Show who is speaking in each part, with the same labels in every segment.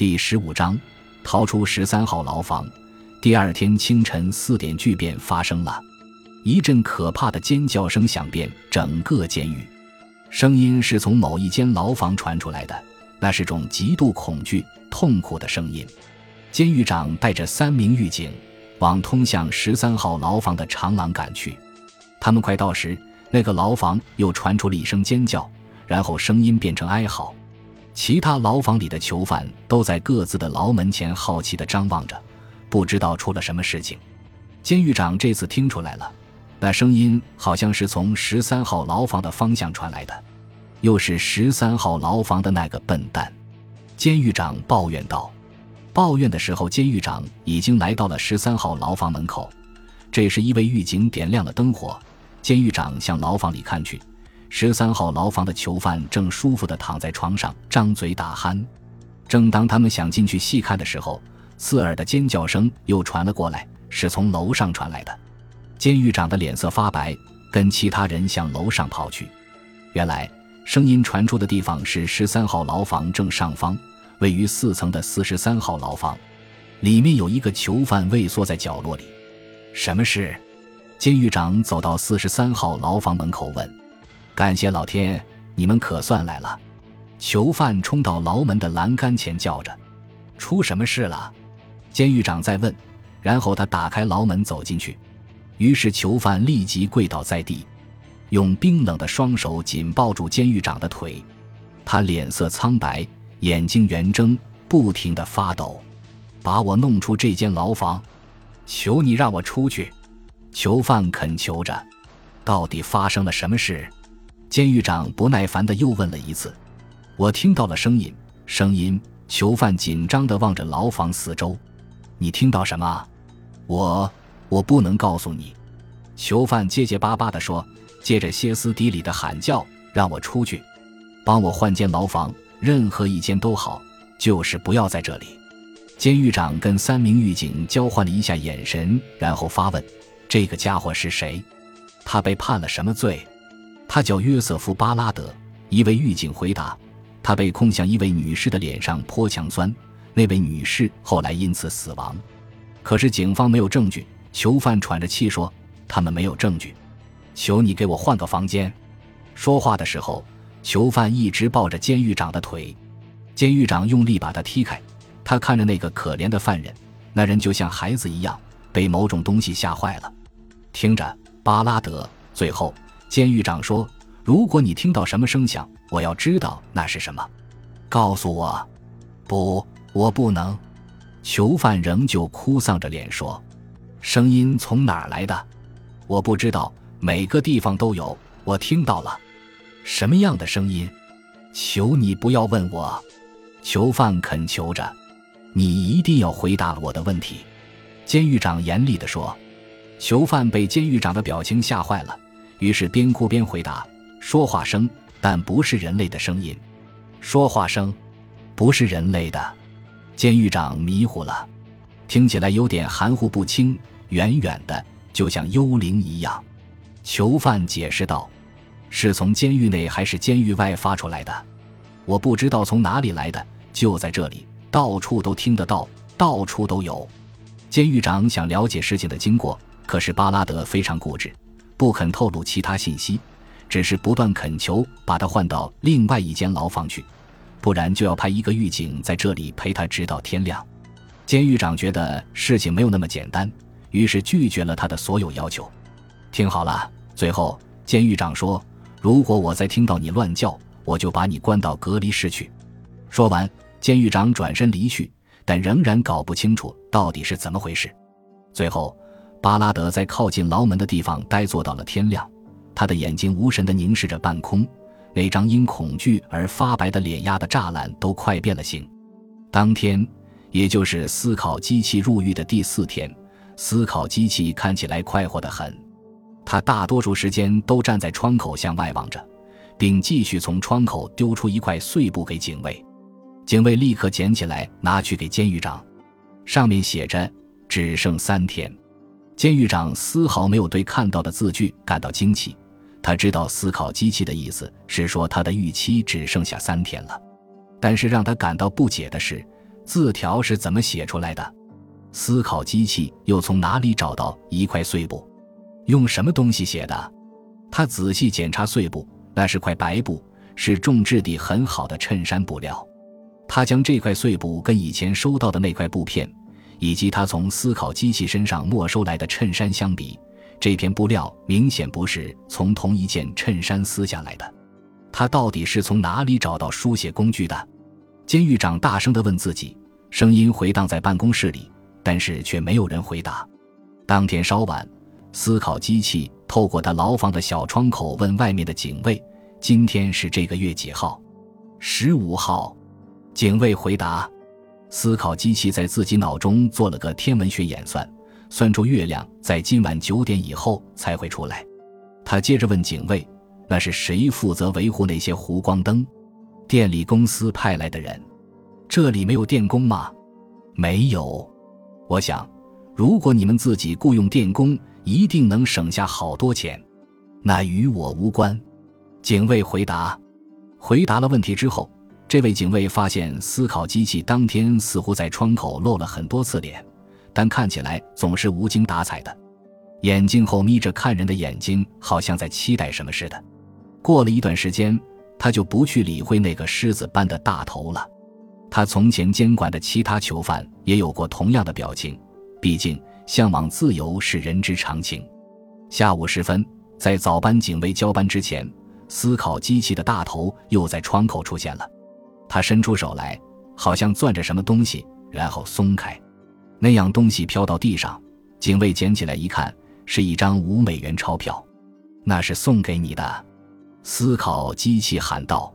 Speaker 1: 第十五章，逃出十三号牢房。第二天清晨四点，巨变发生了，一阵可怕的尖叫声响遍整个监狱，声音是从某一间牢房传出来的，那是种极度恐惧、痛苦的声音。监狱长带着三名狱警往通向十三号牢房的长廊赶去。他们快到时，那个牢房又传出了一声尖叫，然后声音变成哀嚎。其他牢房里的囚犯都在各自的牢门前好奇地张望着，不知道出了什么事情。监狱长这次听出来了，那声音好像是从十三号牢房的方向传来的，又是十三号牢房的那个笨蛋。监狱长抱怨道。抱怨的时候，监狱长已经来到了十三号牢房门口。这时，一位狱警点亮了灯火。监狱长向牢房里看去，十三号牢房的囚犯正舒服地躺在床上，张嘴打鼾。正当他们想进去细看的时候，刺耳的尖叫声又传了过来，是从楼上传来的。监狱长的脸色发白，跟其他人向楼上跑去。原来，声音传出的地方是十三号牢房正上方，位于四层的四十三号牢房，里面有一个囚犯畏缩在角落里。什么事？监狱长走到四十三号牢房门口问：“感谢老天，你们可算来了！”囚犯冲到牢门的栏杆前叫着：“出什么事了？”监狱长在问。然后他打开牢门走进去，于是囚犯立即跪倒在地，用冰冷的双手紧抱住监狱长的腿。他脸色苍白，眼睛圆睁，不停地发抖。“把我弄出这间牢房！求你让我出去！”囚犯恳求着：“到底发生了什么事？”监狱长不耐烦地又问了一次。“我听到了声音，声音。”囚犯紧张地望着牢房四周。“你听到什么？”“我……我不能告诉你。”囚犯结结巴巴地说，接着歇斯底里地喊叫：“让我出去！帮我换间牢房，任何一间都好，就是不要在这里。”监狱长跟三名狱警交换了一下眼神，然后发问。这个家伙是谁？他被判了什么罪？他叫约瑟夫·巴拉德。一位狱警回答：“他被控向一位女士的脸上泼强酸，那位女士后来因此死亡。可是警方没有证据。”囚犯喘着气说：“他们没有证据。求你给我换个房间。”说话的时候，囚犯一直抱着监狱长的腿。监狱长用力把他踢开。他看着那个可怜的犯人，那人就像孩子一样，被某种东西吓坏了。听着，巴拉德。最后，监狱长说：“如果你听到什么声响，我要知道那是什么，告诉我。”不，我不能。囚犯仍旧哭丧着脸说：“声音从哪儿来的？我不知道。每个地方都有，我听到了。什么样的声音？求你不要问我。”囚犯恳求着：“你一定要回答我的问题。”监狱长严厉地说。囚犯被监狱长的表情吓坏了，于是边哭边回答：“说话声，但不是人类的声音。说话声，不是人类的。”监狱长迷糊了，听起来有点含糊不清，远远的，就像幽灵一样。囚犯解释道：“是从监狱内还是监狱外发出来的？我不知道从哪里来的，就在这里，到处都听得到，到处都有。”监狱长想了解事情的经过。可是巴拉德非常固执，不肯透露其他信息，只是不断恳求把他换到另外一间牢房去，不然就要派一个狱警在这里陪他直到天亮。监狱长觉得事情没有那么简单，于是拒绝了他的所有要求。听好了，最后监狱长说：“如果我再听到你乱叫，我就把你关到隔离室去。”说完，监狱长转身离去，但仍然搞不清楚到底是怎么回事。最后。巴拉德在靠近牢门的地方呆坐到了天亮，他的眼睛无神地凝视着半空，那张因恐惧而发白的脸压的栅栏都快变了形。当天，也就是思考机器入狱的第四天，思考机器看起来快活得很。他大多数时间都站在窗口向外望着，并继续从窗口丢出一块碎布给警卫。警卫立刻捡起来拿去给监狱长，上面写着：“只剩三天。”监狱长丝毫没有对看到的字句感到惊奇，他知道思考机器的意思是说他的预期只剩下三天了。但是让他感到不解的是，字条是怎么写出来的？思考机器又从哪里找到一块碎布？用什么东西写的？他仔细检查碎布，那是块白布，是重质地很好的衬衫布料。他将这块碎布跟以前收到的那块布片，以及他从思考机器身上没收来的衬衫相比，这片布料明显不是从同一件衬衫撕下来的。他到底是从哪里找到书写工具的？监狱长大声地问自己，声音回荡在办公室里，但是却没有人回答。当天稍晚，思考机器透过他牢房的小窗口问外面的警卫：“今天是这个月几号？”“十五号。”警卫回答。思考机器在自己脑中做了个天文学演算，算出月亮在今晚九点以后才会出来。他接着问警卫：“那是谁负责维护那些弧光灯？”电力公司派来的人，这里没有电工吗？没有。我想，如果你们自己雇佣电工，一定能省下好多钱。那与我无关。警卫回答。回答了问题之后，这位警卫发现思考机器当天似乎在窗口露了很多次脸，但看起来总是无精打采的，眼睛后眯着看人的眼睛，好像在期待什么似的。过了一段时间。他就不去理会那个狮子般的大头了。他从前监管的其他囚犯也有过同样的表情。毕竟，向往自由是人之常情。下午时分，在早班警卫交班之前，思考机器的大头又在窗口出现了。他伸出手来，好像攥着什么东西，然后松开，那样东西飘到地上。警卫捡起来一看，是一张五美元钞票。那是送给你的。思考机器喊道：“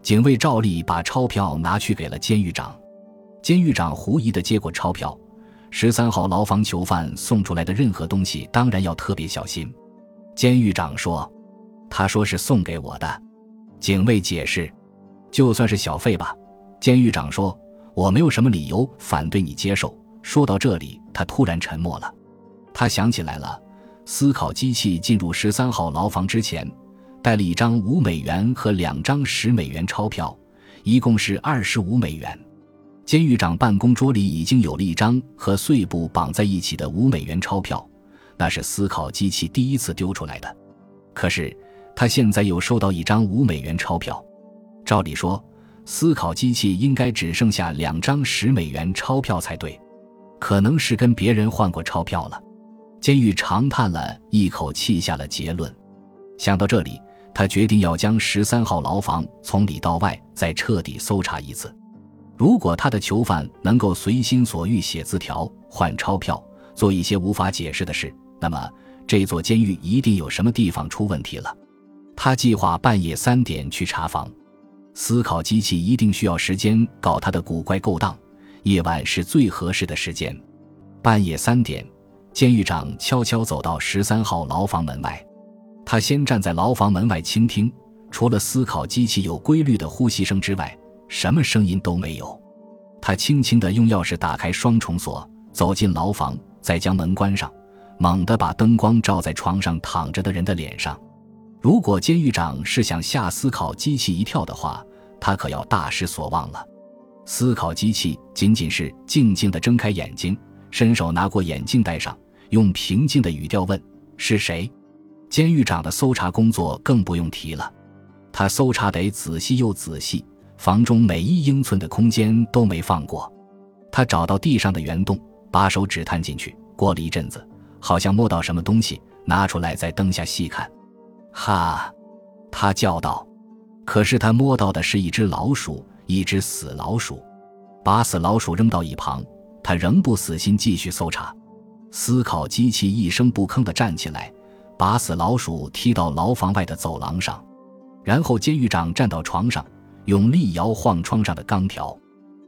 Speaker 1: 警卫照例把钞票拿去给了监狱长。监狱长狐疑的接过钞票。十三号牢房囚犯送出来的任何东西，当然要特别小心。”监狱长说：“他说是送给我的。”警卫解释：“就算是小费吧。”监狱长说：“我没有什么理由反对你接受。”说到这里，他突然沉默了。他想起来了，思考机器进入十三号牢房之前。带了一张五美元和两张十美元钞票，一共是二十五美元。监狱长办公桌里已经有了一张和碎布绑在一起的五美元钞票，那是思考机器第一次丢出来的。可是他现在又收到一张五美元钞票，照理说，思考机器应该只剩下两张十美元钞票才对，可能是跟别人换过钞票了。监狱长叹了一口气，下了结论。想到这里。他决定要将十三号牢房从里到外再彻底搜查一次。如果他的囚犯能够随心所欲写字条、换钞票、做一些无法解释的事，那么这座监狱一定有什么地方出问题了。他计划半夜三点去查房。思考机器一定需要时间搞它的古怪勾当，夜晚是最合适的时间。半夜三点，监狱长悄悄走到十三号牢房门外。他先站在牢房门外倾听，除了思考机器有规律的呼吸声之外，什么声音都没有。他轻轻地用钥匙打开双重锁，走进牢房，再将门关上，猛地把灯光照在床上躺着的人的脸上。如果监狱长是想吓思考机器一跳的话，他可要大失所望了。思考机器仅仅是静静地睁开眼睛，伸手拿过眼镜戴上，用平静的语调问：“是谁？”监狱长的搜查工作更不用提了，他搜查得仔细又仔细，房中每一英寸的空间都没放过。他找到地上的圆洞，把手指探进去，过了一阵子，好像摸到什么东西，拿出来在灯下细看。哈，他叫道。可是他摸到的是一只老鼠，一只死老鼠。把死老鼠扔到一旁，他仍不死心，继续搜查。思考机器一声不吭地站起来。把死老鼠踢到牢房外的走廊上，然后监狱长站到床上，用力摇晃窗上的钢条，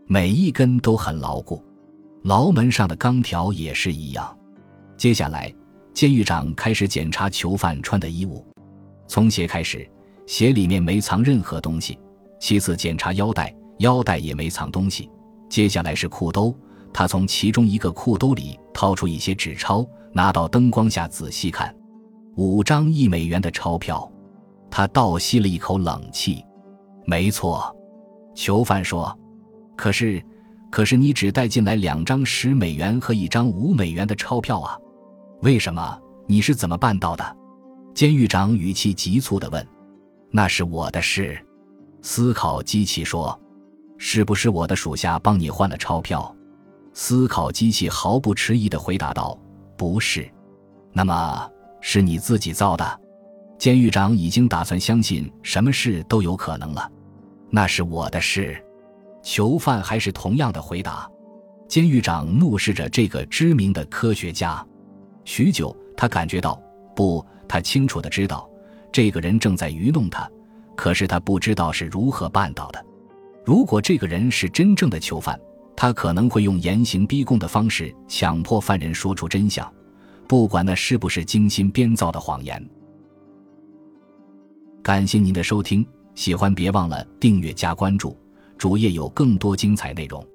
Speaker 1: 每一根都很牢固。牢门上的钢条也是一样。接下来，监狱长开始检查囚犯穿的衣物，从鞋开始，鞋里面没藏任何东西。其次检查腰带，腰带也没藏东西。接下来是裤兜，他从其中一个裤兜里掏出一些纸钞，拿到灯光下仔细看。五张一美元的钞票，他倒吸了一口冷气。没错，囚犯说。可是，可是你只带进来两张十美元和一张五美元的钞票啊？为什么？你是怎么办到的？监狱长语气急促地问。那是我的事。思考机器说：“是不是我的属下帮你换了钞票？”思考机器毫不迟疑地回答道：“不是。”那么是你自己造的？监狱长已经打算相信什么事都有可能了。那是我的事。囚犯还是同样的回答。监狱长怒视着这个知名的科学家。许久，他感觉到，不，他清楚的知道，这个人正在愚弄他。可是他不知道是如何办到的。如果这个人是真正的囚犯，他可能会用严刑逼供的方式强迫犯人说出真相，不管那是不是精心编造的谎言。感谢您的收听，喜欢别忘了订阅加关注，主页有更多精彩内容。